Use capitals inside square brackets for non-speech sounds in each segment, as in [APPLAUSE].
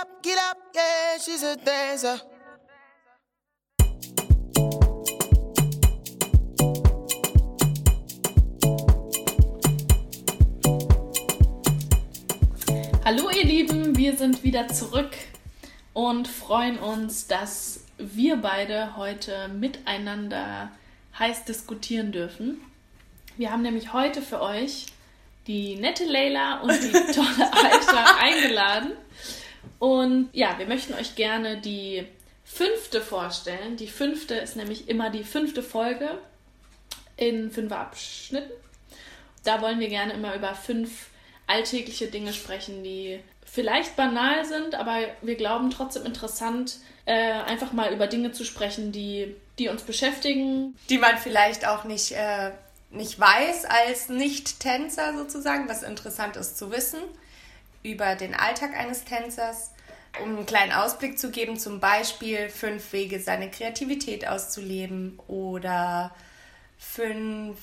up, get up, yeah, she's a dancer. Hallo ihr Lieben, wir sind wieder zurück und freuen uns, dass wir beide heute miteinander heiß diskutieren dürfen. Wir haben nämlich heute für euch die nette Leila und die [LAUGHS] tolle Aisha eingeladen. Und ja, wir möchten euch gerne die fünfte vorstellen. Die fünfte ist nämlich immer die fünfte Folge in fünf Abschnitten. Da wollen wir gerne immer über fünf alltägliche Dinge sprechen, die vielleicht banal sind, aber wir glauben trotzdem interessant, äh, einfach mal über Dinge zu sprechen, die, die uns beschäftigen. Die man vielleicht auch nicht, äh, nicht weiß als Nicht-Tänzer sozusagen, was interessant ist zu wissen über den Alltag eines Tänzers. Um einen kleinen Ausblick zu geben, zum Beispiel fünf Wege, seine Kreativität auszuleben oder fünf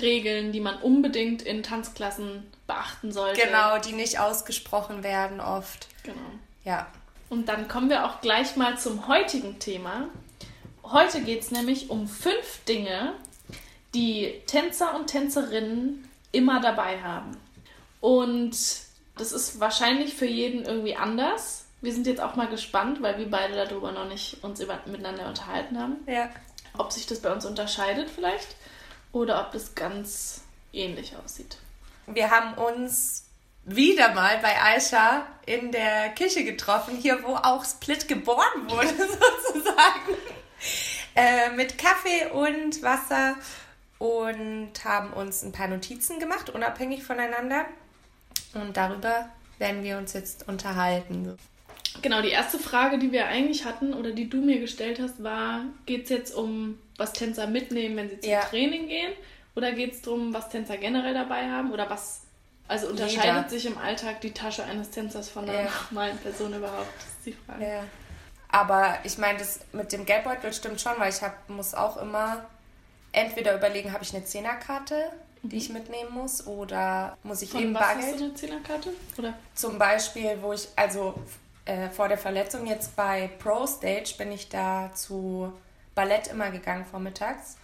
Regeln, die man unbedingt in Tanzklassen beachten sollte. Genau, die nicht ausgesprochen werden oft. Genau. Ja. Und dann kommen wir auch gleich mal zum heutigen Thema. Heute geht es nämlich um fünf Dinge, die Tänzer und Tänzerinnen immer dabei haben. Und das ist wahrscheinlich für jeden irgendwie anders. Wir sind jetzt auch mal gespannt, weil wir beide darüber noch nicht uns über, miteinander unterhalten haben. Ja. Ob sich das bei uns unterscheidet vielleicht oder ob das ganz ähnlich aussieht. Wir haben uns wieder mal bei Aisha in der Küche getroffen, hier wo auch Split geboren wurde, [LAUGHS] sozusagen. Äh, mit Kaffee und Wasser und haben uns ein paar Notizen gemacht, unabhängig voneinander. Und darüber werden wir uns jetzt unterhalten. Genau, die erste Frage, die wir eigentlich hatten oder die du mir gestellt hast, war, geht es jetzt um, was Tänzer mitnehmen, wenn sie zum Ja. Training gehen? Oder geht es darum, was Tänzer generell dabei haben? Oder was, also unterscheidet Jeder. sich im Alltag die Tasche eines Tänzers von einer Ja. normalen Person überhaupt? Das ist die Frage. Ja. Aber ich meine, das mit dem Geldbeutel stimmt schon, weil ich hab, muss auch immer entweder überlegen, habe ich eine Zehnerkarte, die ich mitnehmen muss, oder muss ich Von eben was hast Bargeld? du eine Zehnerkarte? Oder? Zum Beispiel, wo ich, also äh, vor der Verletzung jetzt bei Pro Stage bin ich da zu Ballett immer gegangen vormittags.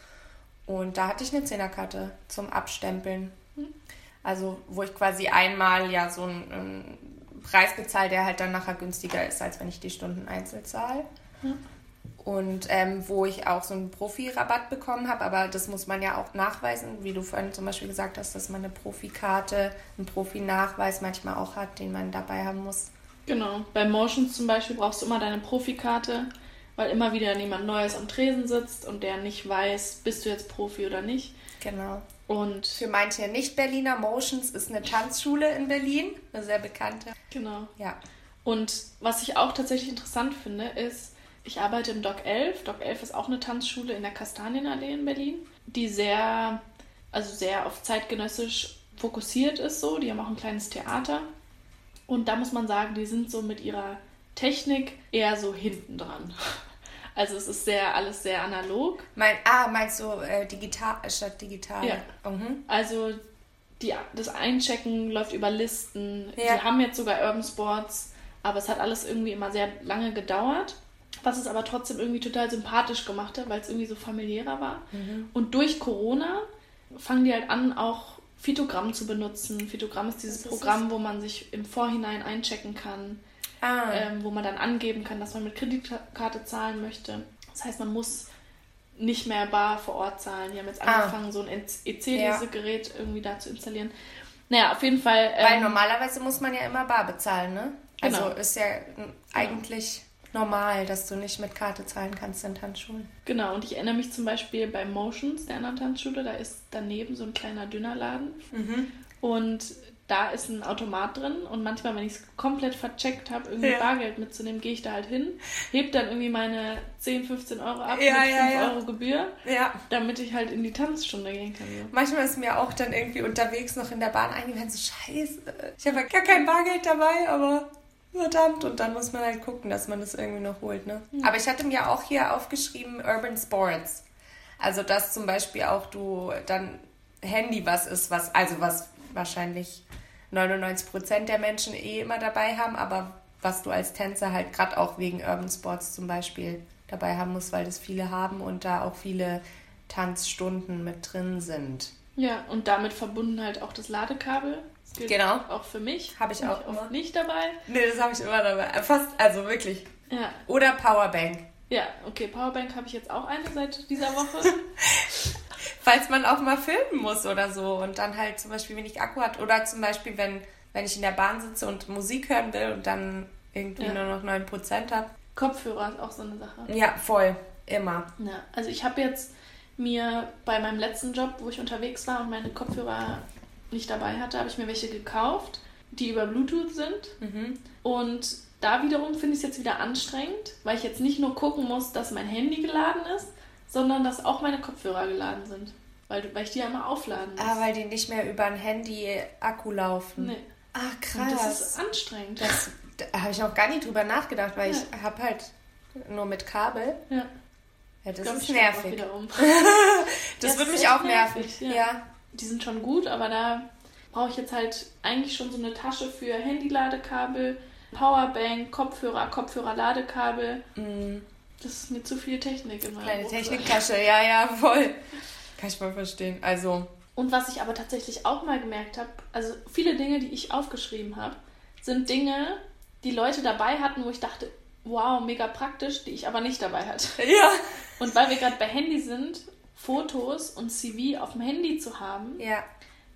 Und da hatte ich eine Zehnerkarte zum Abstempeln. Also, wo ich quasi einmal ja so einen, einen Preis bezahle, der halt dann nachher günstiger ist, als wenn ich die Stunden einzeln zahle. Und ähm, wo ich auch so einen Profi-Rabatt bekommen habe, aber das muss man ja auch nachweisen, wie du vorhin zum Beispiel gesagt hast, dass man eine Profikarte, einen Profi-Nachweis manchmal auch hat, den man dabei haben muss. Genau. Bei Motions zum Beispiel brauchst du immer deine Profikarte, weil immer wieder jemand Neues am Tresen sitzt und der nicht weiß, bist du jetzt Profi oder nicht. Genau. Und Für manche Nicht-Berliner, Motions ist eine Tanzschule in Berlin, eine sehr bekannte. genau. Ja. Und was ich auch tatsächlich interessant finde, ist, ich arbeite im Doc 11. Doc 11 ist auch eine Tanzschule in der Kastanienallee in Berlin, die sehr, also sehr auf zeitgenössisch fokussiert ist so. Die haben auch ein kleines Theater. Und da muss man sagen, die sind so mit ihrer Technik eher so hinten dran. [LAUGHS] Also es ist sehr, alles sehr analog. Mein, ah, meinst du äh, digital statt digital? Ja. Mhm. Also die, das Einchecken läuft über Listen. Ja. Die haben jetzt sogar Urban Sports, aber es hat alles irgendwie immer sehr lange gedauert. Was es aber trotzdem irgendwie total sympathisch gemacht hat, weil es irgendwie so familiärer war. Mhm. Und durch Corona fangen die halt an, auch Phytogramm zu benutzen. Phytogramm ist dieses ist Programm, wo man sich im Vorhinein einchecken kann, Ah, ähm, wo man dann angeben kann, dass man mit Kreditkarte zahlen möchte. Das heißt, man muss nicht mehr bar vor Ort zahlen. Die haben jetzt Ah. angefangen, so ein Ja. EC-Lesegerät irgendwie da zu installieren. Naja, auf jeden Fall. weil Ähm, normalerweise muss man ja immer bar bezahlen, ne? Also Genau. ist ja mm, eigentlich normal, dass du nicht mit Karte zahlen kannst in Tanzschulen. genau, und ich erinnere mich zum Beispiel bei Motions, der anderen Tanzschule, da ist daneben so ein kleiner Dönerladen. Und da ist ein Automat drin und manchmal, wenn ich es komplett vercheckt habe, irgendwie Ja. Bargeld mitzunehmen, gehe ich da halt hin, heb dann irgendwie meine 10, 15 Euro ab Ja, mit ja, 5 ja. Euro Gebühr, Ja. damit ich halt in die Tanzstunde gehen kann. Manchmal ist mir auch dann irgendwie unterwegs noch in der Bahn eingefallen, so scheiße, ich habe gar kein Bargeld dabei, aber verdammt. Und dann muss man halt gucken, dass man das irgendwie noch holt, ne? Aber ich hatte mir auch hier aufgeschrieben Urban Sports. Also dass zum Beispiel auch du dann Handy was ist, was, also was wahrscheinlich 99% der Menschen eh immer dabei haben, aber was du als Tänzer halt gerade auch wegen Urban Sports zum Beispiel dabei haben musst, weil das viele haben und da auch viele Tanzstunden mit drin sind. Ja, und damit verbunden halt auch das Ladekabel. Gilt Genau. Auch für mich. Hab ich Bin auch oft immer. nicht dabei. Nee, das habe ich immer dabei. Fast, also wirklich. Ja, Oder Powerbank. ja, okay, Powerbank habe ich jetzt auch eine seit dieser Woche. [LAUGHS] Falls man auch mal filmen muss oder so und dann halt zum Beispiel wenig Akku hat. Oder zum Beispiel, wenn, wenn ich in der Bahn sitze und Musik hören will und dann irgendwie Ja. nur noch 9% habe. Kopfhörer ist auch so eine Sache. Ja, voll. Immer. Ja, also ich habe jetzt mir bei meinem letzten Job, wo ich unterwegs war und meine Kopfhörer nicht dabei hatte, habe ich mir welche gekauft, die über Bluetooth sind. Mhm. Und da wiederum finde ich es jetzt wieder anstrengend, weil ich jetzt nicht nur gucken muss, dass mein Handy geladen ist, sondern dass auch meine Kopfhörer geladen sind. Weil, weil ich die ja immer aufladen muss. Ah, weil die nicht mehr über ein Handy-Akku laufen. nee. Ah, Und krass. das ist anstrengend. Das, da habe ich noch gar nicht drüber nachgedacht, weil Ja. ich habe halt nur mit Kabel. ja, Ja, das glaub, ist auch nervig. Um. [LAUGHS] Das Das würde ist mich auch nervig. nervig, Ja. ja. Die sind schon gut, aber da brauche ich jetzt halt eigentlich schon so eine Tasche für Handy-Ladekabel, Powerbank, Kopfhörer, Kopfhörer-Ladekabel. Mhm. Das ist mir zu viel Technik in meinem Kleine. Techniktasche, ja, ja, voll. Kann ich mal verstehen. Also, Und was ich aber tatsächlich auch mal gemerkt habe, also viele Dinge, die ich aufgeschrieben habe, sind Dinge, die Leute dabei hatten, wo ich dachte, wow, mega praktisch, die ich aber nicht dabei hatte. ja. Und weil wir gerade bei Handy sind, Fotos und CV auf dem Handy zu haben, Ja,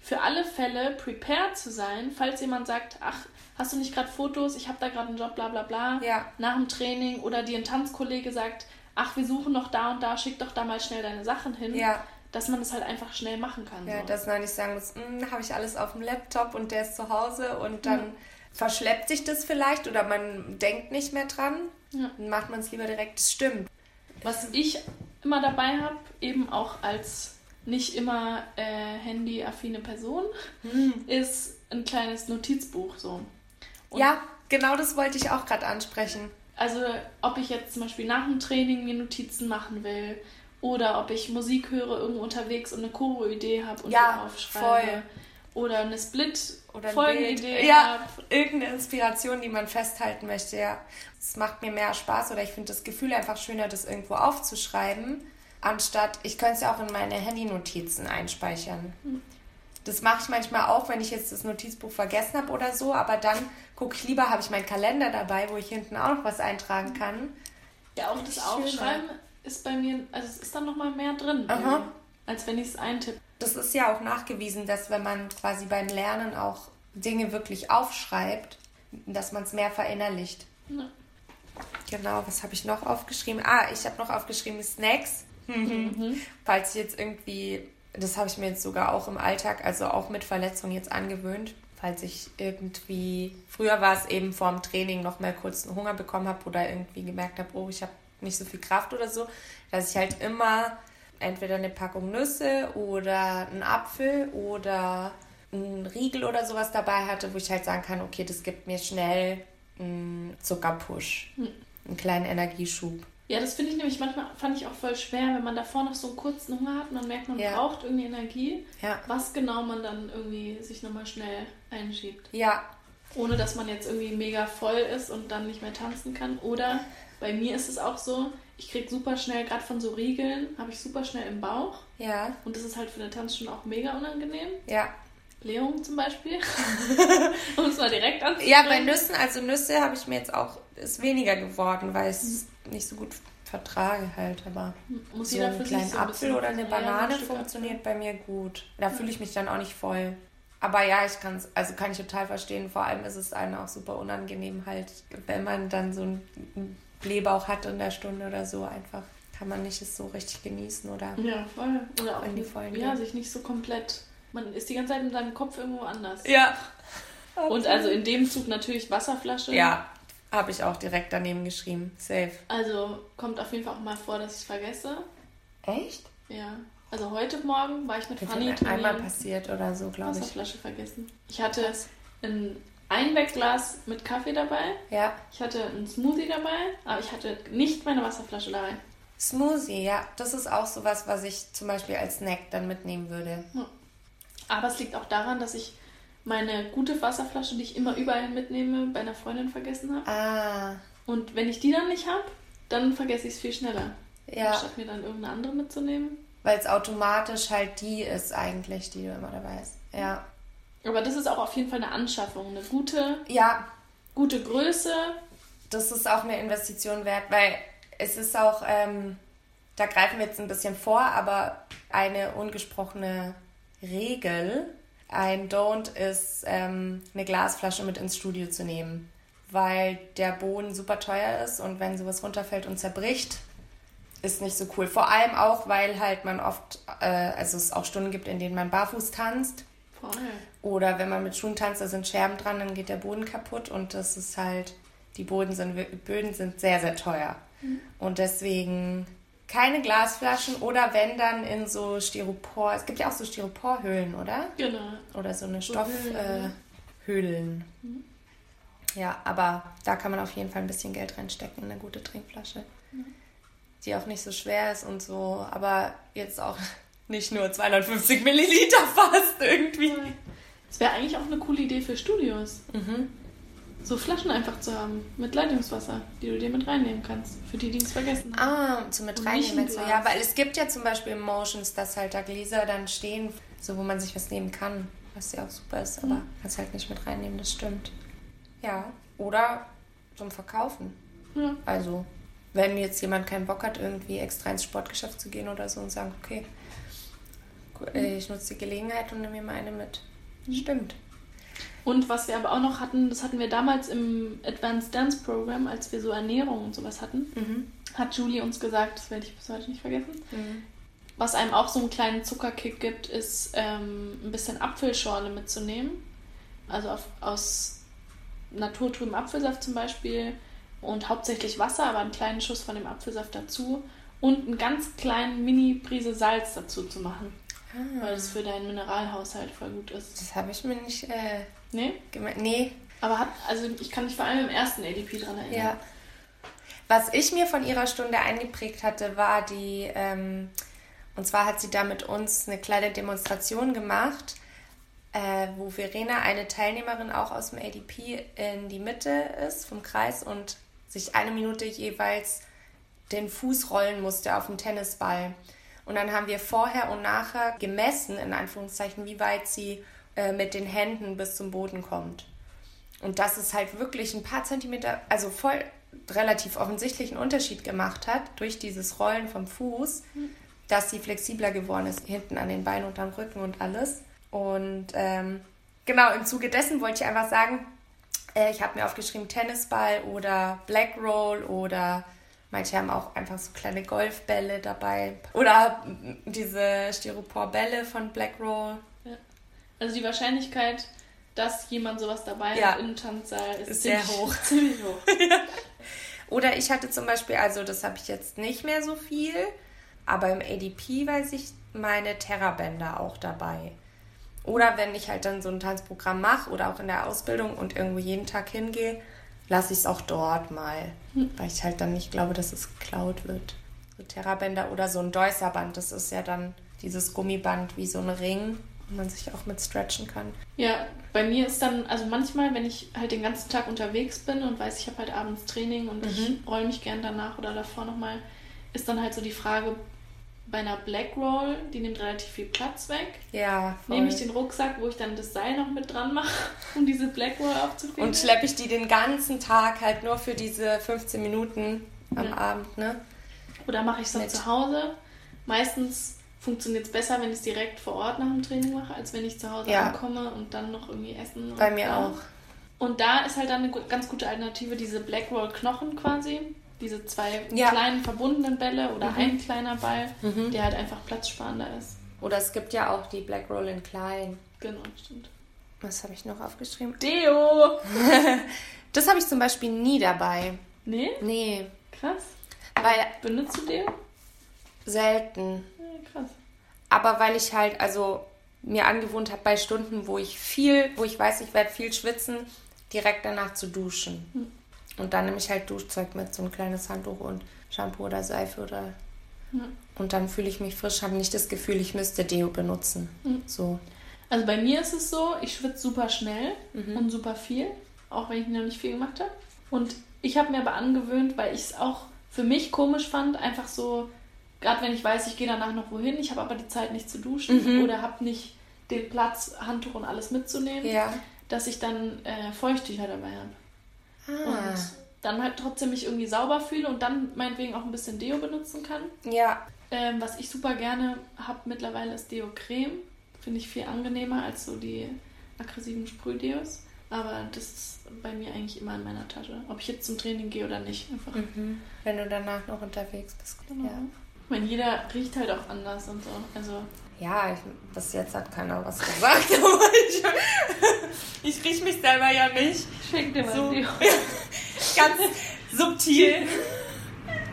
für alle Fälle prepared zu sein, falls jemand sagt, ach, hast du nicht gerade Fotos, ich habe da gerade einen Job, bla bla bla, Ja. nach dem Training oder dir ein Tanzkollege sagt, ach, wir suchen noch da und da, schick doch da mal schnell deine Sachen hin, ja. dass man das halt einfach schnell machen kann. Ja, so. dass man nicht sagen muss, habe ich alles auf dem Laptop und der ist zu Hause und dann verschleppt sich das vielleicht oder man denkt nicht mehr dran. Ja. Dann macht man es lieber direkt. Das stimmt. Was ich immer dabei habe, eben auch als nicht immer äh, handy-affine Person, ist ein kleines Notizbuch so. Und ja, genau das wollte ich auch gerade ansprechen. Also ob ich jetzt zum Beispiel nach dem Training mir Notizen machen will oder ob ich Musik höre irgendwo unterwegs und eine Choro-Idee habe und Ja, aufschreibe. voll. Oder eine Split Oder ein Folgenidee. Ja, habe. irgendeine Inspiration, die man festhalten möchte, ja. Es macht mir mehr Spaß oder ich finde das Gefühl einfach schöner, das irgendwo aufzuschreiben, anstatt, ich könnte es ja auch in meine Handy-Notizen einspeichern. Das mache ich manchmal auch, wenn ich jetzt das Notizbuch vergessen habe oder so, aber dann gucke ich lieber, habe ich meinen Kalender dabei, wo ich hinten auch noch was eintragen kann. Ja, auch das Schöner. Aufschreiben ist bei mir, also es ist dann nochmal mehr drin, Aha. als wenn ich es eintippe. Das ist ja auch nachgewiesen, dass wenn man quasi beim Lernen auch Dinge wirklich aufschreibt, dass man es mehr verinnerlicht. Ja. Genau, was habe ich noch aufgeschrieben? Ah, ich habe noch aufgeschrieben Snacks. Falls ich jetzt irgendwie, das habe ich mir jetzt sogar auch im Alltag, also auch mit Verletzung jetzt angewöhnt. Falls ich irgendwie, früher war es eben vorm Training noch mal kurz einen Hunger bekommen habe oder irgendwie gemerkt habe, oh, ich habe nicht so viel Kraft oder so, dass ich halt immer entweder eine Packung Nüsse oder einen Apfel oder einen Riegel oder sowas dabei hatte, wo ich halt sagen kann, okay, das gibt mir schnell einen Zuckerpush, einen kleinen Energieschub. Ja, das finde ich nämlich manchmal, fand ich auch voll schwer, wenn man davor noch so einen kurzen Hunger hat, man merkt, man Ja. braucht irgendwie Energie, Ja. was genau man dann irgendwie sich nochmal schnell einschiebt. Ja, Ohne dass man jetzt irgendwie mega voll ist und dann nicht mehr tanzen kann. Oder bei mir ist es auch so, ich kriege super schnell, gerade von so Riegeln, habe ich super schnell im Bauch. ja, Und das ist halt für eine Tanzstunde auch mega unangenehm. ja. Blähung zum Beispiel. [LAUGHS] um es mal direkt anzusprechen. Ja, bei Nüssen, also Nüsse habe ich mir jetzt auch, ist weniger geworden, weil ich es nicht so gut vertrage halt, aber Muss so einen für kleinen sich so ein Apfel bisschen- oder eine ein Banane Stück funktioniert bei mir gut. Da fühle ich mich dann auch nicht voll. Aber ja, ich kann es, also kann ich total verstehen. Vor allem ist es einem auch super unangenehm halt, wenn man dann so einen Blähbauch hat in der Stunde oder so einfach. Kann man nicht es so richtig genießen oder Ja, voll. Oder auch In die Vollen ja, gehen. sich nicht so komplett. Man ist die ganze Zeit mit seinem Kopf irgendwo anders. Ja. [LAUGHS] Und also in dem Zug natürlich Wasserflasche. Ja, habe ich auch direkt daneben geschrieben. Safe. Also kommt auf jeden Fall auch mal vor, dass ich es vergesse. Echt? Ja. Also heute Morgen war ich mit Fanny einmal passiert oder so, glaube ich. Wasserflasche vergessen. Ich hatte ein Einwegglas mit Kaffee dabei. Ja. Ich hatte einen Smoothie dabei, aber ich hatte nicht meine Wasserflasche dabei. Smoothie, ja. Das ist auch sowas, was ich zum Beispiel als Snack dann mitnehmen würde. Aber es liegt auch daran, dass ich meine gute Wasserflasche, die ich immer überall mitnehme, bei einer Freundin vergessen habe. Ah, Und wenn ich die dann nicht habe, dann vergesse ich es viel schneller. ja. Statt mir dann irgendeine andere mitzunehmen. Weil es automatisch halt die ist eigentlich, die du immer dabei hast. Ja. Aber das ist auch auf jeden Fall eine Anschaffung. Eine gute, Ja, gute Größe. das ist auch eine Investition wert, weil es ist auch, ähm, da greifen wir jetzt ein bisschen vor, aber eine ungesprochene Regel, ein Don't ist, ähm, eine Glasflasche mit ins Studio zu nehmen, weil der Boden super teuer ist und wenn sowas runterfällt und zerbricht, ist nicht so cool. Vor allem auch, weil halt man oft, äh, also es auch Stunden gibt, in denen man barfuß tanzt Voll. oder wenn man mit Schuhen tanzt, da sind Scherben dran, dann geht der Boden kaputt und das ist halt, die Boden sind, Böden sind sehr, sehr teuer. Und deswegen keine Glasflaschen oder wenn dann in so Styropor, es gibt ja auch so Styroporhöhlen, oder? Genau. Oder so eine Stoffhöhlen. Höhlen, Äh, Höhlen. Ja, aber da kann man auf jeden Fall ein bisschen Geld reinstecken in eine gute Trinkflasche. Die auch nicht so schwer ist und so, aber jetzt auch nicht nur 250 Milliliter fast irgendwie. Das wäre eigentlich auch eine coole Idee für Studios. Mhm. So Flaschen einfach zu haben mit Leitungswasser, die du dir mit reinnehmen kannst. Für die, die es vergessen haben. Ah, zum mit Und reinnehmen. du? Ja, weil es gibt ja zum Beispiel Motions, dass halt da Gläser dann stehen, so wo man sich was nehmen kann, was ja auch super ist, aber kannst halt nicht mit reinnehmen, das stimmt. Ja, oder zum Verkaufen. Ja. Also, wenn jetzt jemand keinen Bock hat, irgendwie extra ins Sportgeschäft zu gehen oder so und sagen, okay, ich nutze die Gelegenheit und nehme mir mal eine mit. Stimmt. Und was wir aber auch noch hatten, das hatten wir damals im Advanced Dance Program, als wir so Ernährung und sowas hatten, Mhm. hat Julie uns gesagt, das werde ich bis heute nicht vergessen, Mhm. was einem auch so einen kleinen Zuckerkick gibt, ist ähm, ein bisschen Apfelschorle mitzunehmen. Also auf, aus naturtrüben Apfelsaft zum Beispiel und hauptsächlich Wasser, aber einen kleinen Schuss von dem Apfelsaft dazu und einen ganz kleinen Mini-Prise Salz dazu zu machen, Ah, weil das für deinen Mineralhaushalt voll gut ist. das habe ich mir nicht äh, Nee? gemerkt. Nee, Aber hat, also ich kann mich vor allem im ersten ADP dran erinnern. Ja. Was ich mir von ihrer Stunde eingeprägt hatte, war die, ähm, und zwar hat sie da mit uns eine kleine Demonstration gemacht, äh, wo Verena, eine Teilnehmerin auch aus dem ADP, in die Mitte ist vom Kreis und sich eine Minute jeweils den Fuß rollen musste auf dem Tennisball. Und dann haben wir vorher und nachher gemessen, in Anführungszeichen, wie weit sie äh, mit den Händen bis zum Boden kommt. Und dass es halt wirklich ein paar Zentimeter, also voll relativ offensichtlichen Unterschied gemacht hat durch dieses Rollen vom Fuß, dass sie flexibler geworden ist, hinten an den Beinen und am Rücken und alles. Und ähm, genau, im Zuge dessen wollte ich einfach sagen, äh, ich habe mir aufgeschrieben Tennisball oder Black Roll oder manche haben auch einfach so kleine Golfbälle dabei. Oder diese Styroporbälle von Black Roll. Also die Wahrscheinlichkeit, dass jemand sowas dabei Ja. hat im Tanzsaal, ist, Ist sehr [LAUGHS] ziemlich, hoch. [LAUGHS] ziemlich hoch. Oder ich hatte zum Beispiel, also das habe ich jetzt nicht mehr so viel, aber im ADP weiß ich meine Terrabänder auch dabei. Oder wenn ich halt dann so ein Tanzprogramm mache oder auch in der Ausbildung und irgendwo jeden Tag hingehe, lasse ich es auch dort mal, weil ich halt dann nicht glaube, dass es geklaut wird. So Terrabänder oder so ein Deusserband, das ist ja dann dieses Gummiband wie so ein Ring, wo man sich auch mit stretchen kann. Ja, bei mir ist dann, also manchmal, wenn ich halt den ganzen Tag unterwegs bin und weiß, ich habe halt abends Training und ich Mhm. roll mich gern danach oder davor nochmal, ist dann halt so die Frage, bei einer Black Roll, die nimmt relativ viel Platz weg. Ja, voll. Nehme ich den Rucksack, wo ich dann das Seil noch mit dran mache, [LAUGHS] um diese Black Roll aufzufegen. Und schleppe ich die den ganzen Tag halt nur für diese 15 Minuten am Ja. Abend, ne? Oder mache ich es dann Mit. zu Hause. Meistens funktioniert es besser, wenn ich es direkt vor Ort nach dem Training mache, als wenn ich zu Hause Ja. ankomme und dann noch irgendwie essen. Bei mir auch. Und da ist halt dann eine ganz gute Alternative, diese Black Roll Knochen quasi. Diese zwei Ja. kleinen verbundenen Bälle oder Mhm. ein kleiner Ball, Mhm. der halt einfach platzsparender ist. Oder es gibt ja auch die Black Roll in klein. Genau, stimmt. Was habe ich noch aufgeschrieben? Deo! [LAUGHS] Das habe ich zum Beispiel nie dabei. Nee? Nee, Krass. weil Benutzt du Deo? selten. Ja, krass. Aber weil ich halt also mir angewohnt habe bei Stunden, wo ich viel, wo ich weiß, ich werde viel schwitzen, direkt danach zu duschen. Hm. Und dann nehme ich halt Duschzeug mit, so ein kleines Handtuch und Shampoo oder Seife oder. Ja. Und dann fühle ich mich frisch, habe nicht das Gefühl, ich müsste Deo benutzen. Hm. So. Also bei mir ist es so, ich schwitze super schnell Mhm. und super viel, auch wenn ich noch nicht viel gemacht habe. Und ich habe mir aber angewöhnt, weil ich es auch für mich komisch fand, einfach so, gerade wenn ich weiß, ich gehe danach noch wohin, ich habe aber die Zeit nicht zu duschen Mhm. oder habe nicht den Platz, Handtuch und alles mitzunehmen, Ja. dass ich dann äh, Feuchttücher dabei habe. Ah. Und dann halt trotzdem mich irgendwie sauber fühle und dann meinetwegen auch ein bisschen Deo benutzen kann. Ja. Ähm, was ich super gerne habe mittlerweile ist Deo Creme. Finde ich viel angenehmer als so die aggressiven Sprühdeos. Aber das ist bei mir eigentlich immer in meiner Tasche. Ob ich jetzt zum Training gehe oder nicht. Einfach. Mhm. Wenn du danach noch unterwegs bist. Genau. Ja. Ich meine, jeder riecht halt auch anders und so. Also, Ja, ich, bis jetzt hat keiner was gesagt, [LAUGHS] aber ich, ich riech mich selber ja nicht. schenk dir mal So. ein Deo. [LAUGHS] Ganz subtil. [LAUGHS]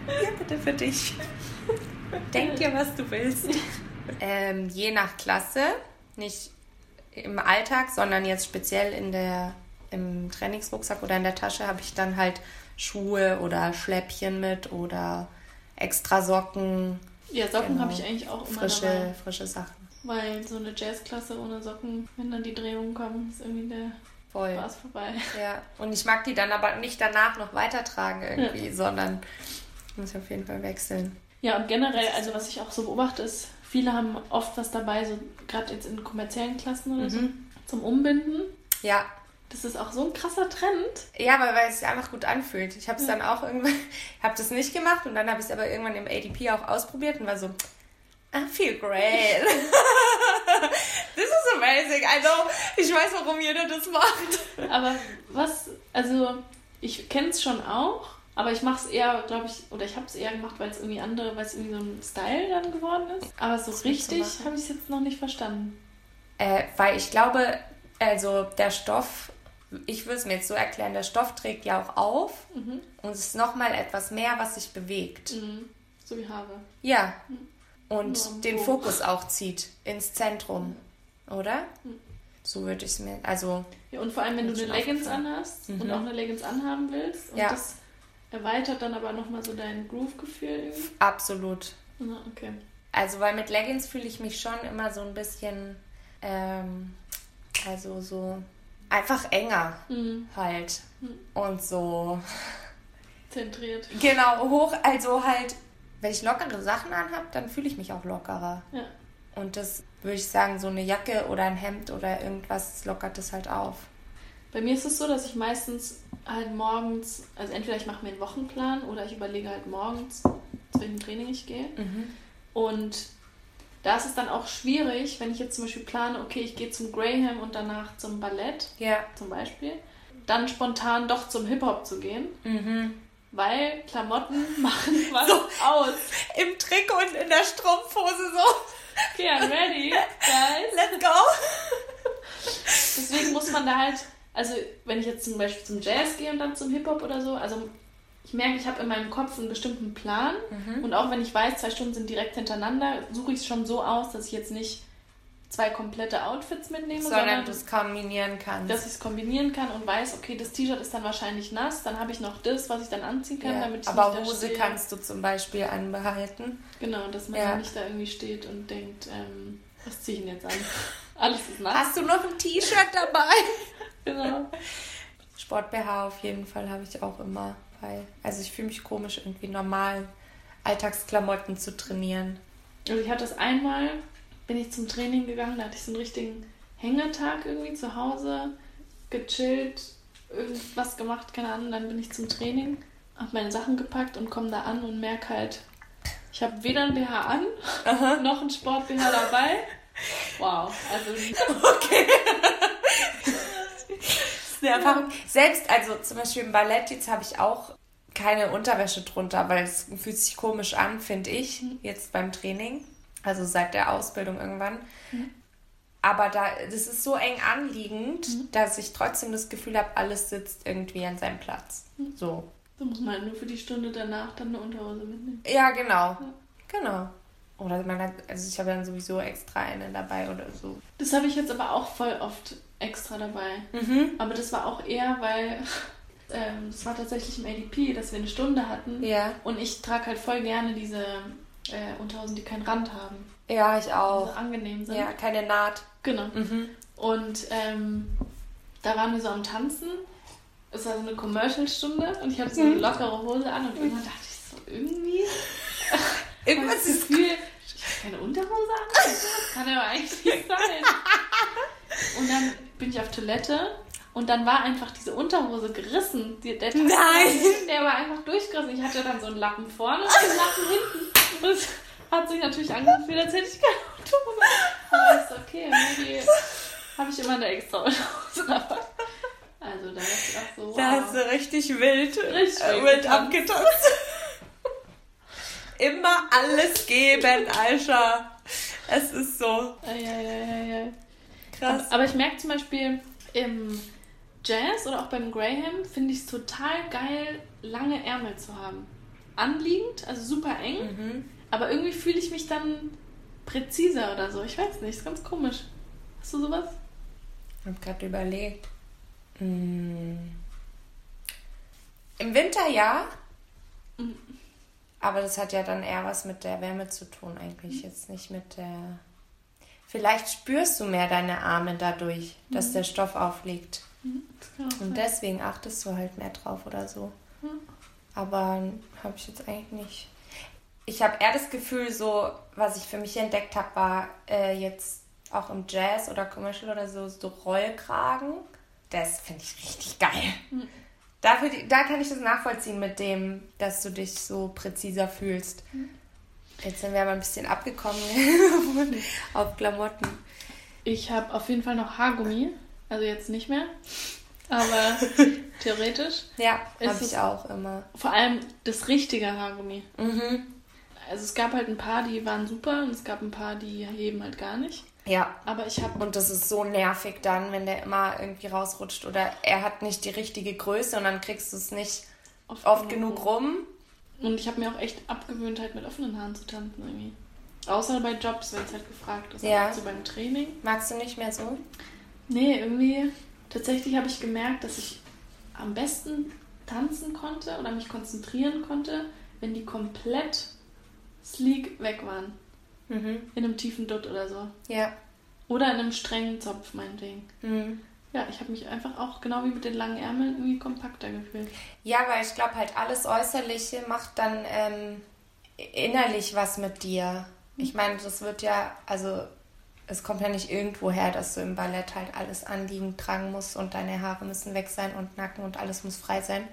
Ja, bitte für dich. Denk dir, was du willst. Ähm, je nach Klasse, nicht im Alltag, sondern jetzt speziell in der, im Trainingsrucksack oder in der Tasche habe ich dann halt Schuhe oder Schläppchen mit oder extra Socken, Ja, Socken Genau. habe ich eigentlich auch immer frische, dabei. frische Sachen. Weil so eine Jazzklasse ohne Socken, wenn dann die Drehungen kommen, ist irgendwie der Voll. Spaß vorbei. [LAUGHS] Ja, und ich mag die dann aber nicht danach noch weitertragen irgendwie, sondern muss ich auf jeden Fall wechseln. Ja, und generell, also was ich auch so beobachte, ist, viele haben oft was dabei, so gerade jetzt in kommerziellen Klassen oder so, Mhm. zum Umbinden. Ja, Das ist auch so ein krasser Trend. ja, aber weil es sich einfach gut anfühlt. Ich habe es Ja. dann auch irgendwann, [LAUGHS] habe das nicht gemacht und dann habe ich es aber irgendwann im ADP auch ausprobiert und war so, I feel great. [LAUGHS] This is amazing. I know, ich weiß, warum jeder das macht. Aber was, also ich kenne es schon auch, aber ich mache es eher, glaube ich, oder ich habe es eher gemacht, weil es irgendwie andere, weil es irgendwie so ein Style dann geworden ist. Aber so du richtig habe ich es jetzt noch nicht verstanden. Äh, weil ich glaube, also der Stoff, ich würde es mir jetzt so erklären, der Stoff trägt ja auch auf Mhm. und es ist nochmal etwas mehr, was sich bewegt. Mhm. So wie Haare. Ja. Und Ja, den? Fokus auch zieht ins Zentrum, oder? So würde ich es mir. Also, Ja, und vor allem, wenn du eine Leggings anhast und Mhm. auch eine Leggings anhaben willst und Ja. das erweitert dann aber nochmal so dein Groove-Gefühl absolut. Ah, okay. Also, weil mit Leggings fühle ich mich schon immer so ein bisschen. Ähm, also, so. Einfach enger Mhm. halt. Mhm. Und so. Zentriert. Genau, hoch. Also halt. Wenn ich lockere Sachen anhabe, dann fühle ich mich auch lockerer. Ja. Und das würde ich sagen, so eine Jacke oder ein Hemd oder irgendwas lockert das halt auf. Bei mir ist es so, dass ich meistens halt morgens, also entweder ich mache mir einen Wochenplan oder ich überlege halt morgens, zu welchem Training ich gehe. Und da ist es dann auch schwierig, wenn ich jetzt zum Beispiel plane, okay, ich gehe zum Graham und danach zum Ballett Ja. zum Beispiel, dann spontan doch zum Hip-Hop zu gehen, Mhm. weil Klamotten [LAUGHS] machen was So. aus. Im Trick und in der Strumpfhose so. Okay, I'm ready, guys. [LAUGHS] Let's go. Deswegen muss man da halt, also wenn ich jetzt zum Beispiel zum Jazz gehe und dann zum Hip-Hop oder so, also ich merke, ich habe in meinem Kopf einen bestimmten Plan und auch wenn ich weiß, zwei Stunden sind direkt hintereinander, suche ich es schon so aus, dass ich jetzt nicht zwei komplette Outfits mitnehme, Sondern sondern du es kombinieren kannst. dass ich es kombinieren kann und weiß, okay, das T-Shirt ist dann wahrscheinlich nass, dann habe ich noch das, was ich dann anziehen kann, ja. damit ich Aber nicht Hose kannst du zum Beispiel anbehalten. Genau, dass man Ja. nicht da irgendwie steht und denkt, ähm, was ziehe ich denn jetzt an? [LAUGHS] Alles ist nass. Hast du noch ein T-Shirt dabei? [LAUGHS] Genau. Sport-BH auf jeden Fall habe ich auch immer. Weil, also ich fühle mich komisch, irgendwie normal Alltagsklamotten zu trainieren. Also ich hatte das einmal, bin ich zum Training gegangen, da hatte ich so einen richtigen Hängetag irgendwie zu Hause, gechillt, irgendwas gemacht, keine Ahnung, dann bin ich zum Training, habe meine Sachen gepackt und komme da an und merke halt, ich habe weder ein BH an, noch ein Sport-BH dabei. Wow, also [LAUGHS] Okay. [LAUGHS] eine Erfahrung. Selbst, also zum Beispiel im Ballett, jetzt habe ich auch keine Unterwäsche drunter, weil es fühlt sich komisch an, finde ich, jetzt beim Training. Also seit der Ausbildung irgendwann. Aber da, das ist so eng anliegend, dass ich trotzdem das Gefühl habe, alles sitzt irgendwie an seinem Platz. So. da muss man halt nur für die Stunde danach dann eine Unterhose mitnehmen. Ja, genau. Genau. Oder man hat, also ich habe dann sowieso extra eine dabei oder so. Das habe ich jetzt aber auch voll oft extra dabei. Mhm. Aber das war auch eher, weil [LAUGHS] ähm, es war tatsächlich im ADP, dass wir eine Stunde hatten. Ja. Und ich trage halt voll gerne diese äh, Unterhosen, die keinen Rand haben. Ja, ich Die auch. so angenehm sind. Ja, keine Naht. Genau. Und ähm, da waren wir so am Tanzen. Es war so eine Commercial-Stunde und ich hatte so eine lockere Hose an und irgendwann dachte ich so, irgendwie. [LAUGHS] Irgendwas das ist Gefühl, ich habe keine Unterhose an. Das kann aber eigentlich nicht sein. [LAUGHS] Und dann bin ich auf Toilette und dann war einfach diese Unterhose gerissen. Der, Taschen- Nein. der war einfach durchgerissen. Ich hatte dann so einen Lappen vorne und einen Lappen hinten. Und es hat sich natürlich angefühlt, als hätte ich keine Unterhose. Aber ist okay, irgendwie habe ich immer eine extra Unterhose dabei. Also da ist ich auch so. Da wow. hast du richtig wild, Richtig äh, wild wild getanzt. abgetanzt. Immer alles geben, Alter. Es ist so Eieieiei. Krass. Aber, aber ich merke zum Beispiel im Jazz oder auch beim Graham finde ich es total geil, lange Ärmel zu haben. Anliegend, also super eng, Mhm. aber irgendwie fühle ich mich dann präziser oder so. Ich weiß nicht, ist ganz komisch. Hast du sowas? Ich habe gerade überlegt. Hm. Im Winter ja. Mhm. Aber das hat ja dann eher was mit der Wärme zu tun, eigentlich jetzt nicht mit der. Vielleicht spürst du mehr deine Arme dadurch, dass der Stoff aufliegt. Auch Und deswegen achtest du halt mehr drauf oder so. Ja. Aber habe ich jetzt eigentlich nicht. Ich habe eher das Gefühl, so, was ich für mich entdeckt habe, war äh, jetzt auch im Jazz oder Commercial oder so, so Rollkragen. Das finde ich richtig geil. Dafür, die- da kann ich das nachvollziehen mit dem, dass du dich so präziser fühlst. Jetzt sind wir aber ein bisschen abgekommen [LAUGHS] auf Klamotten. Ich habe auf jeden Fall noch Haargummi. Also jetzt nicht mehr. Aber [LAUGHS] theoretisch. Ja, habe ich auch immer. Vor allem das richtige Haargummi. Mhm. Also es gab halt ein paar, die waren super und es gab ein paar, die heben halt gar nicht. Ja, Aber ich habe Und das ist so nervig dann, wenn der immer irgendwie rausrutscht oder er hat nicht die richtige Größe und dann kriegst du es nicht oft genug rum. Und ich habe mir auch echt abgewöhnt, halt mit offenen Haaren zu tanzen irgendwie. Außer bei Jobs, wenn es halt gefragt ist. Ja. So beim Training. Magst du nicht mehr so? Nee, irgendwie. Tatsächlich habe ich gemerkt, dass ich am besten tanzen konnte oder mich konzentrieren konnte, wenn die komplett sleek weg waren. Mhm. In einem tiefen Dutt oder so. Ja. Oder in einem strengen Zopf, meinetwegen. Mhm. Ja, ich habe mich einfach auch, genau wie mit den langen Ärmeln, irgendwie kompakter gefühlt. Ja, weil ich glaube halt alles Äußerliche macht dann ähm, innerlich was mit dir. Ich meine, das wird ja, also es kommt ja nicht irgendwo her, dass du im Ballett halt alles anliegend tragen musst und deine Haare müssen weg sein und Nacken und alles muss frei sein,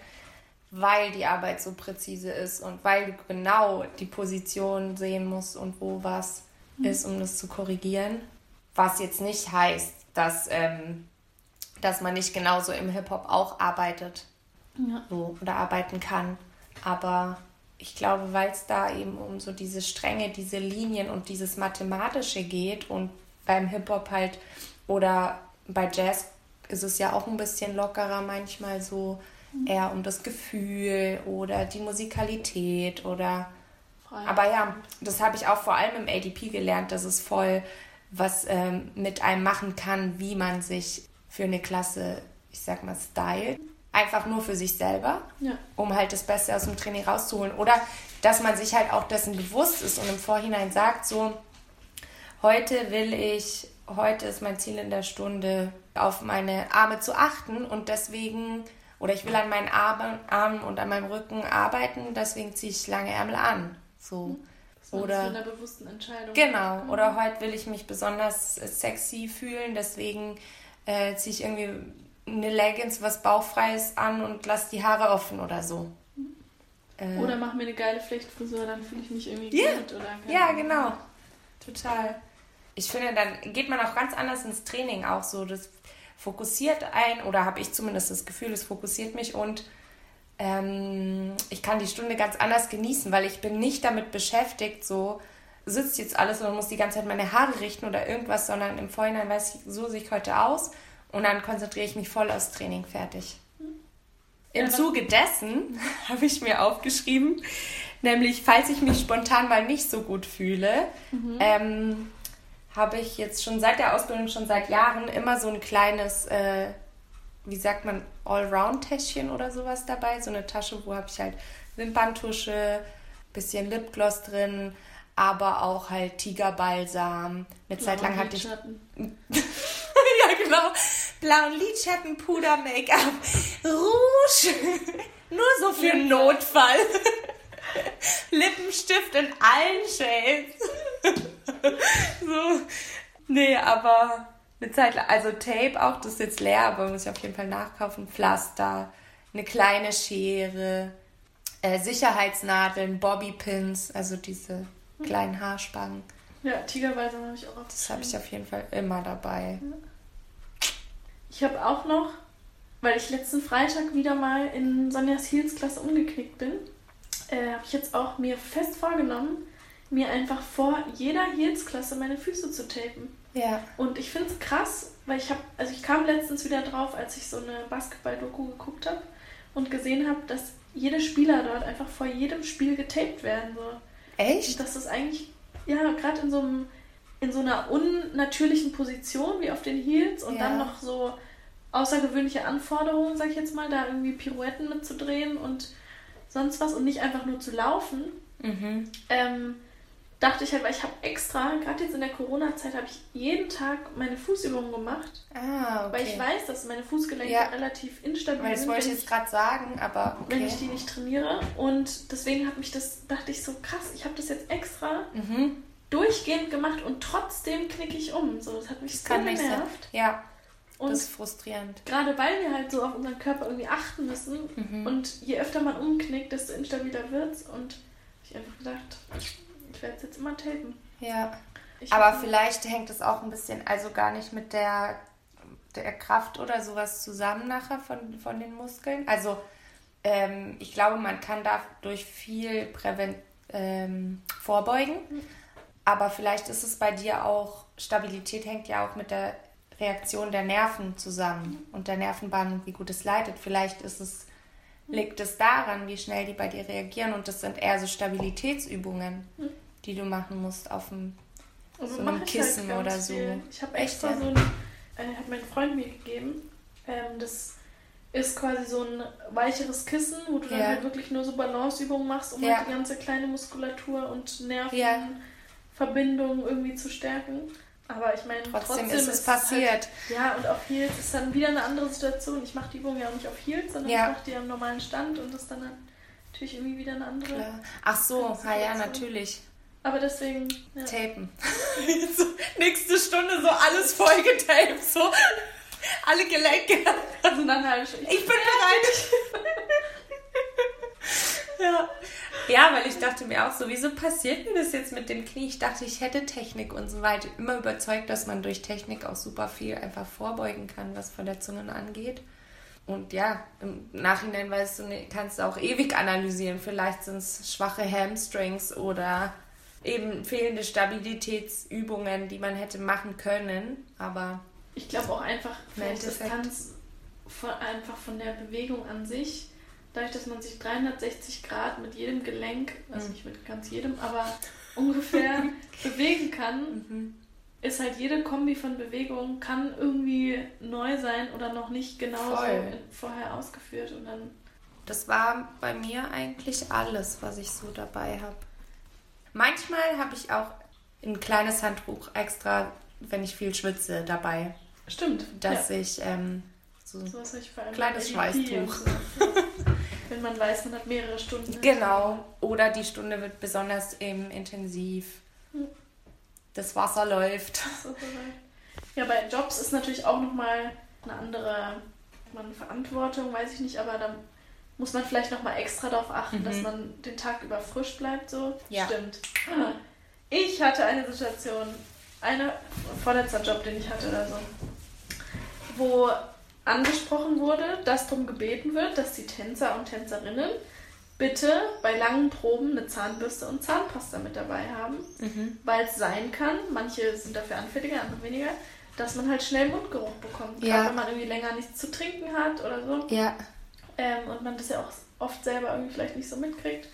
weil die Arbeit so präzise ist und weil du genau die Position sehen musst und wo was ist, um das zu korrigieren. Was jetzt nicht heißt, dass, ähm, dass man nicht genauso im Hip-Hop auch arbeitet Ja. so oder arbeiten kann. Aber ich glaube, weil es da eben um so diese Stränge, diese Linien und dieses Mathematische geht und beim Hip-Hop halt oder bei Jazz ist es ja auch ein bisschen lockerer manchmal so eher um das Gefühl oder die Musikalität oder Frei. aber ja, das habe ich auch vor allem im ADP gelernt, dass es voll was ähm, mit einem machen kann, wie man sich für eine Klasse, ich sag mal, stylt. Einfach nur für sich selber, Ja. um halt das Beste aus dem Training rauszuholen. Oder dass man sich halt auch dessen bewusst ist und im Vorhinein sagt, so, heute will ich, heute ist mein Ziel in der Stunde, auf meine Arme zu achten und deswegen, oder ich will an meinen Armen, Armen und an meinem Rücken arbeiten, deswegen ziehe ich lange Ärmel an. So. War Oder- zu einer bewussten Entscheidung. Genau. Oder heute will ich mich besonders sexy fühlen, deswegen äh, ziehe ich irgendwie eine Leggings, was bauchfreies an und lasse die Haare offen oder so. Äh, Oder mach mir eine geile Flechtfrisur, dann fühle ich mich irgendwie Ja. gut. Oder ja, genau. Total. Ich finde, dann geht man auch ganz anders ins Training auch so. Das fokussiert ein, oder habe ich zumindest das Gefühl, es fokussiert mich und ähm, ich kann die Stunde ganz anders genießen, weil ich bin nicht damit beschäftigt, so sitzt jetzt alles und muss die ganze Zeit meine Haare richten oder irgendwas, sondern im Vorhinein weiß ich, so sehe ich heute aus und dann konzentriere ich mich voll aufs Training fertig. Im Zuge dessen [LAUGHS] habe ich mir aufgeschrieben, nämlich falls ich mich spontan mal nicht so gut fühle, ähm, habe ich jetzt schon seit der Ausbildung, schon seit Jahren immer so ein kleines, äh, wie sagt man, Allround-Täschchen oder sowas dabei. So eine Tasche, wo habe ich halt Wimperntusche, bisschen Lipgloss drin, aber auch halt Tigerbalsam. Eine Zeit lang hatte ich. [LAUGHS] Ja, genau. Blauen Lidschatten, Puder, Make-up, Rouge. [LAUGHS] Nur so für einen Notfall. [LAUGHS] Lippenstift in allen Shades. so. Nee, aber eine Zeit lang, also Tape auch, das ist jetzt leer, aber muss ich auf jeden Fall nachkaufen. Pflaster, eine kleine Schere, äh, Sicherheitsnadeln, Bobbypins, also diese kleinen Haarspangen. Ja, Tigerbalsam habe ich auch. Das habe ich auf jeden Fall immer dabei. Ich habe auch noch, weil ich letzten Freitag wieder mal in Sonjas Heels-Klasse umgeknickt bin, äh, habe ich jetzt auch mir fest vorgenommen, mir einfach vor jeder Heels-Klasse meine Füße zu tapen. Ja. Und ich finde es krass, weil ich habe, also ich kam letztens wieder drauf, als ich so eine Basketball-Doku geguckt habe und gesehen habe, dass jede Spieler dort einfach vor jedem Spiel getaped werden. So. Echt? Das ist eigentlich, ja, gerade in so einem, in so einer unnatürlichen Position wie auf den Heels und Ja. dann noch so außergewöhnliche Anforderungen, sag ich jetzt mal, da irgendwie Pirouetten mitzudrehen und sonst was und nicht einfach nur zu laufen. Mhm. Ähm, dachte ich halt, weil ich habe extra, gerade jetzt in der Corona-Zeit, habe ich jeden Tag meine Fußübungen gemacht, Ah, okay. weil ich weiß, dass meine Fußgelenke Ja. relativ instabil Weil das sind, wollte ich wenn jetzt gerade sagen, aber wenn okay. ich die nicht trainiere. Und deswegen hat mich das, dachte ich so, krass, ich habe das jetzt extra Mhm. durchgehend gemacht und trotzdem knicke ich um. So, das hat mich Das so genervt. Ja, Und das ist frustrierend. gerade weil wir halt so auf unseren Körper irgendwie achten müssen Mhm. und je öfter man umknickt, desto instabiler wird's. Und ich einfach gedacht, ich werde es jetzt immer tapen. Ja. Ich Aber vielleicht hängt es auch ein bisschen, also gar nicht mit der, der Kraft oder sowas zusammen nachher von, von den Muskeln. Also ähm, ich glaube, man kann dadurch viel Präven ähm, vorbeugen. Aber vielleicht ist es bei dir auch, Stabilität hängt ja auch mit der Reaktion der Nerven zusammen und der Nervenbahn wie gut es leitet. Vielleicht ist es, liegt es daran, wie schnell die bei dir reagieren und das sind eher so Stabilitätsübungen, die du machen musst auf dem Also so einem ich Kissen ganz oder so. viel. Ich habe Echt, extra ja? so ein, äh, hat mein Freund mir gegeben. Ähm, das ist quasi so ein weicheres Kissen, wo du dann Ja. halt wirklich nur so Balanceübungen machst, um Ja. halt die ganze kleine Muskulatur und Ja. Nervenverbindungen irgendwie zu stärken. Aber ich meine, Trotzdem, trotzdem, ist es passiert. Halt, ja, und auf Heels ist dann wieder eine andere Situation. Ich mache die Übung ja auch nicht auf Heels, sondern Ja. ich mache die am normalen Stand und das ist dann natürlich irgendwie wieder eine andere. Klar. Ach so, ja, ja, natürlich. Aber deswegen, ja. Tapen. [LAUGHS] so, nächste Stunde so alles voll getaped, so alle Gelenke. Also dann halt, ich, Ich bin bereit. [LAUGHS] ja. ja, weil ich dachte mir auch so, wieso passiert mir das jetzt mit dem Knie? Ich dachte, ich hätte Technik und so weiter. Immer überzeugt, dass man durch Technik auch super viel einfach vorbeugen kann, was Verletzungen angeht. Und ja, im Nachhinein weißt du, kannst du auch ewig analysieren. Vielleicht sind es schwache Hamstrings oder eben fehlende Stabilitätsübungen, die man hätte machen können. Aber Ich glaube auch einfach, vielleicht das kann einfach von der Bewegung an sich, dadurch, dass man sich 360 Grad mit jedem Gelenk, also Mhm. nicht mit ganz jedem, aber ungefähr [LAUGHS] bewegen kann, Mhm. ist halt jede Kombi von Bewegungen kann irgendwie neu sein oder noch nicht genauso Voll. in- vorher ausgeführt und dann Das war bei mir eigentlich alles, was ich so dabei habe. Manchmal habe ich auch ein kleines Handtuch extra, wenn ich viel schwitze, dabei, stimmt, dass ja. ich ähm, so So allem Kleines Schweißtuch. [LAUGHS] Wenn man weiß, man hat mehrere Stunden. genau oder die Stunde wird besonders eben intensiv. Hm. Das Wasser läuft. Ja, bei Jobs ist natürlich auch nochmal eine andere man, Verantwortung, weiß ich nicht, aber da muss man vielleicht nochmal extra darauf achten, dass man den Tag über frisch bleibt. So. Mhm. Ja. Stimmt. Ich hatte eine Situation, eine vorletzter Job, den ich hatte oder so, wo angesprochen wurde, dass darum gebeten wird, dass die Tänzer und Tänzerinnen bitte bei langen Proben eine Zahnbürste und Zahnpasta mit dabei haben, weil es sein kann, manche sind dafür anfälliger, andere weniger, dass man halt schnell Mundgeruch bekommt, Ja. gerade wenn man irgendwie länger nichts zu trinken hat oder so Ja. ähm, und man das ja auch oft selber irgendwie vielleicht nicht so mitkriegt.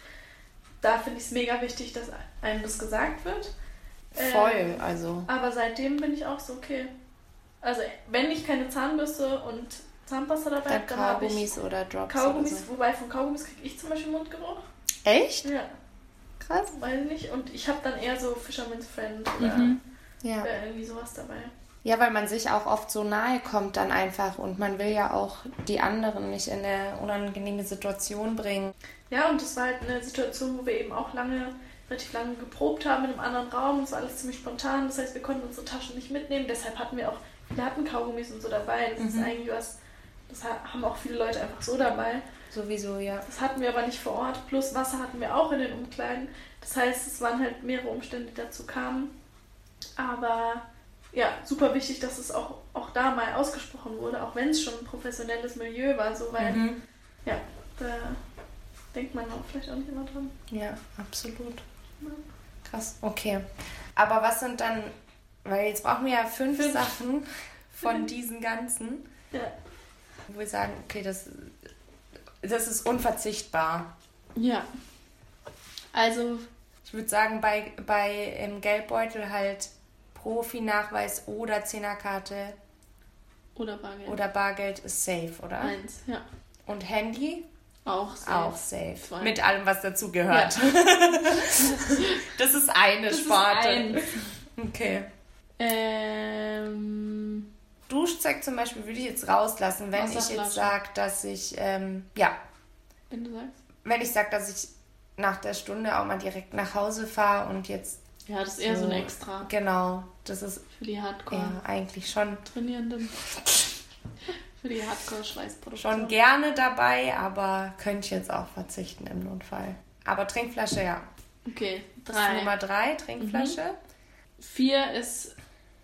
Da finde ich es mega wichtig, dass einem das gesagt wird. Ähm, Voll, also. aber seitdem bin ich auch so, okay. Also, wenn ich keine Zahnbürste und Zahnpasta dabei Dann habe, dann habe ich Kaugummis oder Drops. Kaugummis, Oder so. wobei von Kaugummis kriege ich zum Beispiel Mundgeruch. Echt? Ja. Krass. Weiß nicht. Und ich habe dann eher so Fisherman's Friend oder Mhm. Ja. irgendwie sowas dabei. Ja, weil man sich auch oft so nahe kommt dann einfach und man will ja auch die anderen nicht in eine unangenehme Situation bringen. Ja, und das war halt eine Situation, wo wir eben auch lange, relativ lange geprobt haben in einem anderen Raum. Es war alles ziemlich spontan. Das heißt, wir konnten unsere Taschen nicht mitnehmen. Deshalb hatten wir auch, wir hatten Kaugummis und so dabei. Das ist Mhm. eigentlich was, das ha- haben auch viele Leute einfach so dabei. Sowieso, ja. Das hatten wir aber nicht vor Ort. Plus Wasser hatten wir auch in den Umkleiden. Das heißt, es waren halt mehrere Umstände, die dazu kamen. Aber ja, super wichtig, dass es auch, auch da mal ausgesprochen wurde, auch wenn es schon ein professionelles Milieu war, so weil, Mhm. ja, da denkt man auch vielleicht auch nicht immer dran. Ja, absolut. Krass, okay. Aber was sind dann, weil jetzt brauchen wir ja fünf, Fünf. Sachen von diesen ganzen, Ja. wo wir sagen, okay, das, das ist unverzichtbar. Ja. Also, Ich würde sagen, bei, bei im Geldbeutel halt Profi-Nachweis oder Zehnerkarte oder Bargeld. oder Bargeld ist safe, oder? Eins, ja. Und Handy Auch safe. auch safe. Zwei. Mit allem, was dazu gehört. Ja. [LAUGHS] Das ist eine Das ist Sparte. eins. Okay. Ähm, Duschzeug zum Beispiel würde ich jetzt rauslassen, wenn ich jetzt sage, dass ich, ähm, ja, wenn du sagst. wenn ich sage, dass ich nach der Stunde auch mal direkt nach Hause fahre und jetzt, Ja, das ist eher so, ein Extra genau, das ist für die Hardcore. ja eigentlich schon, Trainierenden. [LAUGHS] Für die Hardcore-Schweißproduktion. schon gerne dabei, aber könnte ich jetzt auch verzichten im Notfall. Aber Trinkflasche, ja. Okay, Das ist drei. Nummer drei, Trinkflasche. Vier ist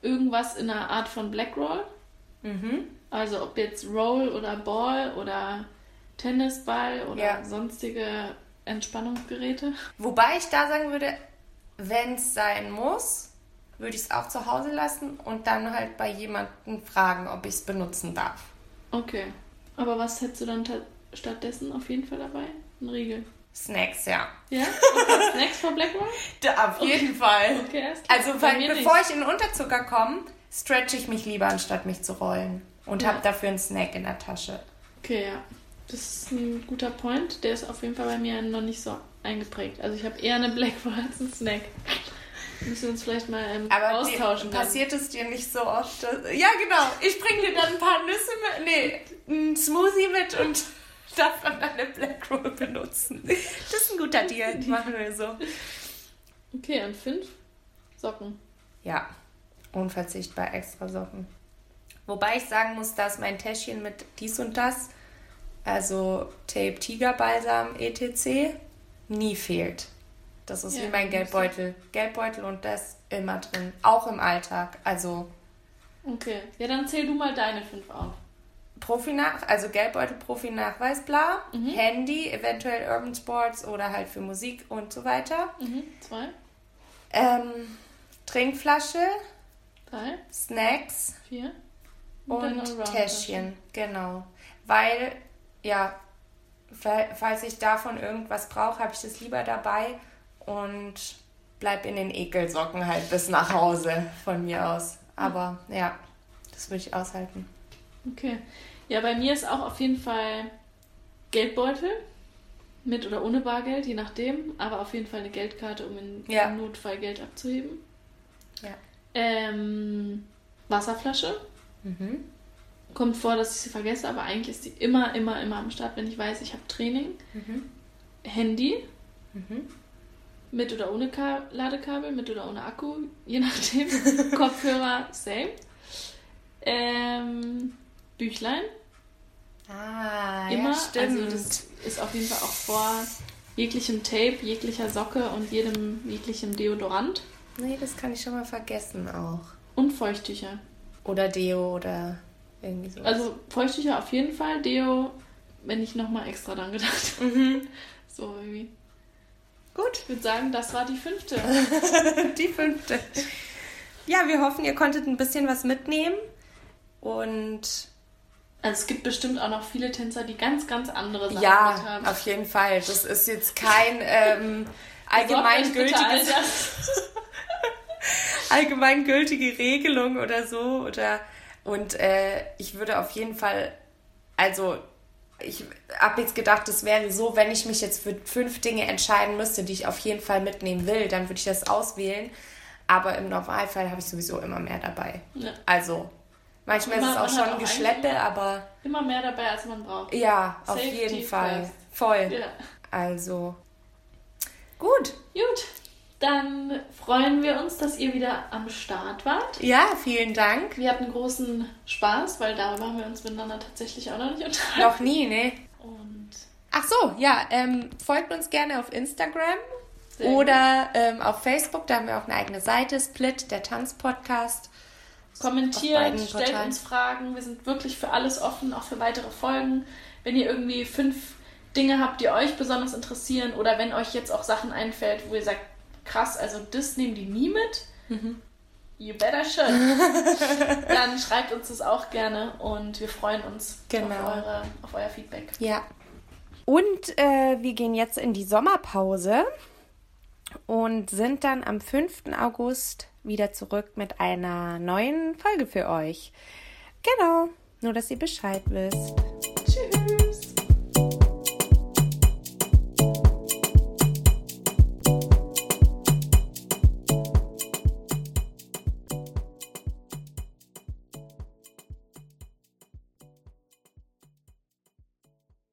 irgendwas in einer Art von Blackroll. Mhm. Also ob jetzt Roll oder Ball oder Tennisball oder Ja. sonstige Entspannungsgeräte. Wobei ich da sagen würde, wenn es sein muss, würde ich es auch zu Hause lassen und dann halt bei jemandem fragen, ob ich es benutzen darf. Okay. Aber was hättest du dann ta- stattdessen auf jeden Fall dabei? Ein Riegel. Snacks, ja. Ja? [LAUGHS] Okay, Snacks for Blackroll? Da, auf jeden Fall. Okay. Also, weil, bevor nicht. ich in Unterzucker komme, stretche ich mich lieber, anstatt mich zu rollen. Und Ja. habe dafür einen Snack in der Tasche. Okay, ja. Das ist ein guter Point. Der ist auf jeden Fall bei mir noch nicht so eingeprägt. Also ich habe eher eine Blackroll als einen Snack. Müssen wir uns vielleicht mal ähm, Aber austauschen. dann. passiert es dir nicht so oft? Dass, ja, genau. Ich bringe dir dann ein paar Nüsse mit, nee, ein Smoothie mit und [LAUGHS] darf dann eine Black Roll benutzen. Das ist ein guter Deal. [LAUGHS] Machen wir so. Okay, und fünf Socken. Ja, unverzichtbar extra Socken. Wobei ich sagen muss, dass mein Täschchen mit dies und das, also Tape Tigerbalsam etc., nie fehlt. Das ist Ja, wie mein Geldbeutel. Geldbeutel und das immer drin. Auch im Alltag. Also Okay. Ja, dann zähl du mal deine fünf auf. Profi-Nach, also Geldbeutel, Profi-Nachweis, bla. Mhm. Handy, eventuell Urban Sports oder halt für Musik und so weiter. Mhm. Zwei, Ähm, Trinkflasche, drei, Snacks, vier. und Allround-Tasche. Täschchen, genau. Weil, ja, fa- falls ich davon irgendwas brauche, habe ich das lieber dabei und bleib in den Ekelsocken halt bis nach Hause von mir aus. Aber ja, das würde ich aushalten. Okay. Ja, bei mir ist auch auf jeden Fall Geldbeutel. Mit oder ohne Bargeld, je nachdem. Aber auf jeden Fall eine Geldkarte, um in, Ja. Notfall Geld abzuheben. Ja. Ähm, Wasserflasche. Mhm. Kommt vor, dass ich sie vergesse, aber eigentlich ist die immer, immer, immer am Start, wenn ich weiß, ich habe Training. Mhm. Handy. Mhm. Mit oder ohne Ka Ladekabel, mit oder ohne Akku, je nachdem. [LAUGHS] Kopfhörer, same. Ähm, Büchlein. Ah, Immer. ja, stimmt. Also das ist auf jeden Fall auch vor jeglichem Tape, jeglicher Socke und jedem jeglichem Deodorant. nee, das kann ich schon mal vergessen auch. Und Feuchttücher. Oder Deo oder irgendwie so. Also Feuchttücher auf jeden Fall, Deo, wenn ich nochmal extra dran gedacht habe. mhm. So irgendwie. Gut. Ich würde sagen, das war die fünfte. [LAUGHS] Die fünfte. Ja, wir hoffen, ihr konntet ein bisschen was mitnehmen. Und Also es gibt bestimmt auch noch viele Tänzer, die ganz, ganz andere Sachen ja, haben. auf jeden Fall. Das ist jetzt kein ähm, [LAUGHS] allgemeingültiges, [LAUGHS] allgemeingültige Regelung oder so. Oder und äh, ich würde auf jeden Fall, also ich habe jetzt gedacht, es wäre so, wenn ich mich jetzt für fünf Dinge entscheiden müsste, die ich auf jeden Fall mitnehmen will, dann würde ich das auswählen. Aber im Normalfall habe ich sowieso immer mehr dabei. Ja. Also, manchmal Immer- ist es auch schon Geschleppe, aber Immer mehr dabei, als man braucht. ja, auf Safety jeden Fall. first. Voll. Ja. Also, gut. Gut, dann freuen wir uns, dass ihr wieder am Start wart. Ja, vielen Dank. Wir hatten großen Spaß, weil darüber haben wir uns miteinander tatsächlich auch noch nicht unterhalten. Noch nie, ne? Und Ach so, ja, ähm, folgt uns gerne auf Instagram Sehr oder ähm, auf Facebook. Da haben wir auch eine eigene Seite, Split, der Tanzpodcast. Kommentiert, stellt Portalen. uns Fragen. Wir sind wirklich für alles offen, auch für weitere Folgen. Wenn ihr irgendwie fünf Dinge habt, die euch besonders interessieren oder wenn euch jetzt auch Sachen einfällt, wo ihr sagt, krass, also das nehmen die nie mit. Mhm. You better should. [LAUGHS] Dann schreibt uns das auch gerne und wir freuen uns Genau. auf, eure, auf euer Feedback. Ja. Und äh, wir gehen jetzt in die Sommerpause und sind dann am 5. August wieder zurück mit einer neuen Folge für euch. Genau, nur dass ihr Bescheid wisst.